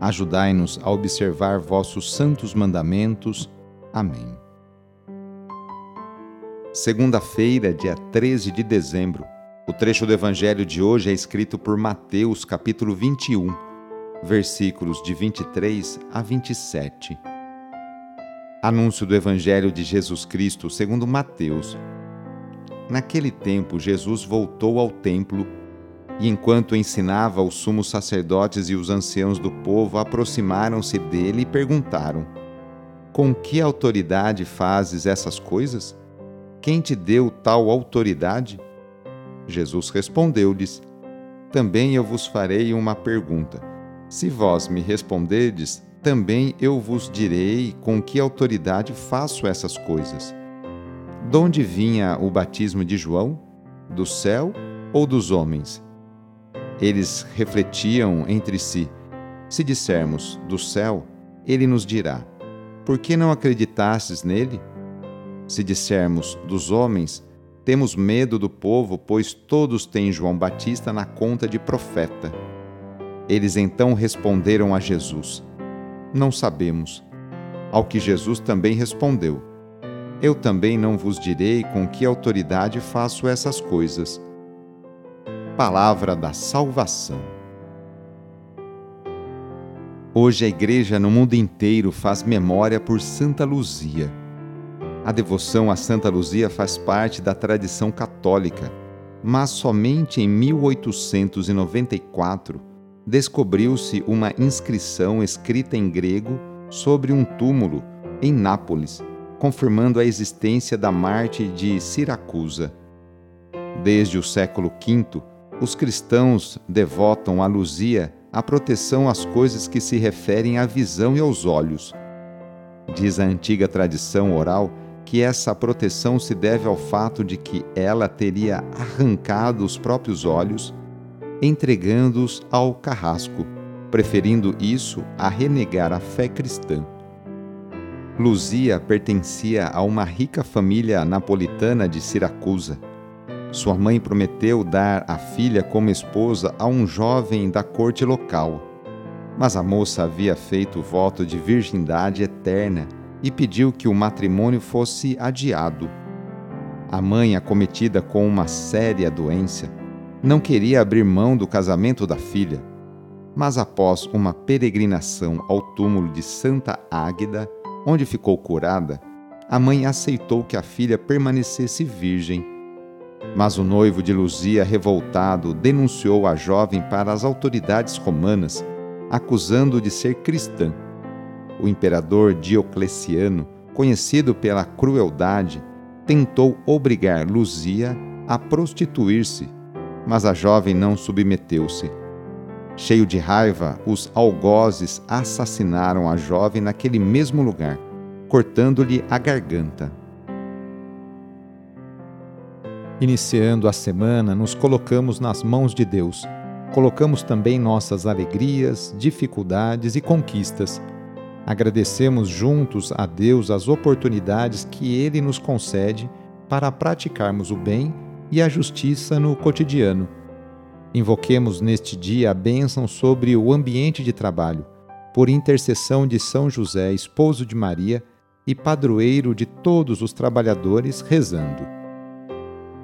Ajudai-nos a observar vossos santos mandamentos. Amém. Segunda-feira, dia 13 de dezembro. O trecho do evangelho de hoje é escrito por Mateus, capítulo 21, versículos de 23 a 27. Anúncio do evangelho de Jesus Cristo, segundo Mateus. Naquele tempo, Jesus voltou ao templo e enquanto ensinava, os sumos sacerdotes e os anciãos do povo aproximaram-se dele e perguntaram: Com que autoridade fazes essas coisas? Quem te deu tal autoridade? Jesus respondeu-lhes: Também eu vos farei uma pergunta. Se vós me responderdes, também eu vos direi com que autoridade faço essas coisas. De onde vinha o batismo de João? Do céu ou dos homens? Eles refletiam entre si: Se dissermos do céu, ele nos dirá: Por que não acreditastes nele? Se dissermos dos homens, temos medo do povo, pois todos têm João Batista na conta de profeta. Eles então responderam a Jesus: Não sabemos. Ao que Jesus também respondeu: Eu também não vos direi com que autoridade faço essas coisas palavra da salvação. Hoje a Igreja no mundo inteiro faz memória por Santa Luzia. A devoção a Santa Luzia faz parte da tradição católica, mas somente em 1894 descobriu-se uma inscrição escrita em grego sobre um túmulo em Nápoles, confirmando a existência da Marte de Siracusa. Desde o século V, os cristãos devotam a Luzia a proteção às coisas que se referem à visão e aos olhos. Diz a antiga tradição oral que essa proteção se deve ao fato de que ela teria arrancado os próprios olhos, entregando-os ao carrasco, preferindo isso a renegar a fé cristã. Luzia pertencia a uma rica família napolitana de Siracusa sua mãe prometeu dar a filha como esposa a um jovem da corte local. Mas a moça havia feito voto de virgindade eterna e pediu que o matrimônio fosse adiado. A mãe, acometida com uma séria doença, não queria abrir mão do casamento da filha. Mas após uma peregrinação ao túmulo de Santa Águeda, onde ficou curada, a mãe aceitou que a filha permanecesse virgem mas o noivo de Luzia, revoltado, denunciou a jovem para as autoridades romanas, acusando-o de ser cristã. O imperador Diocleciano, conhecido pela crueldade, tentou obrigar Luzia a prostituir-se, mas a jovem não submeteu-se. Cheio de raiva, os algozes assassinaram a jovem naquele mesmo lugar, cortando-lhe a garganta. Iniciando a semana, nos colocamos nas mãos de Deus. Colocamos também nossas alegrias, dificuldades e conquistas. Agradecemos juntos a Deus as oportunidades que Ele nos concede para praticarmos o bem e a justiça no cotidiano. Invoquemos neste dia a bênção sobre o ambiente de trabalho, por intercessão de São José, esposo de Maria e padroeiro de todos os trabalhadores, rezando.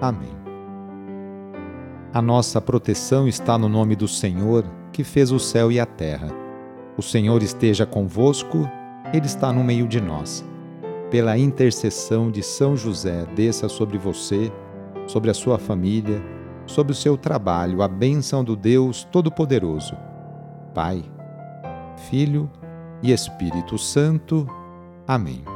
Amém. A nossa proteção está no nome do Senhor, que fez o céu e a terra. O Senhor esteja convosco, Ele está no meio de nós pela intercessão de São José, desça sobre você, sobre a sua família, sobre o seu trabalho, a bênção do Deus Todo-Poderoso. Pai, Filho e Espírito Santo. Amém.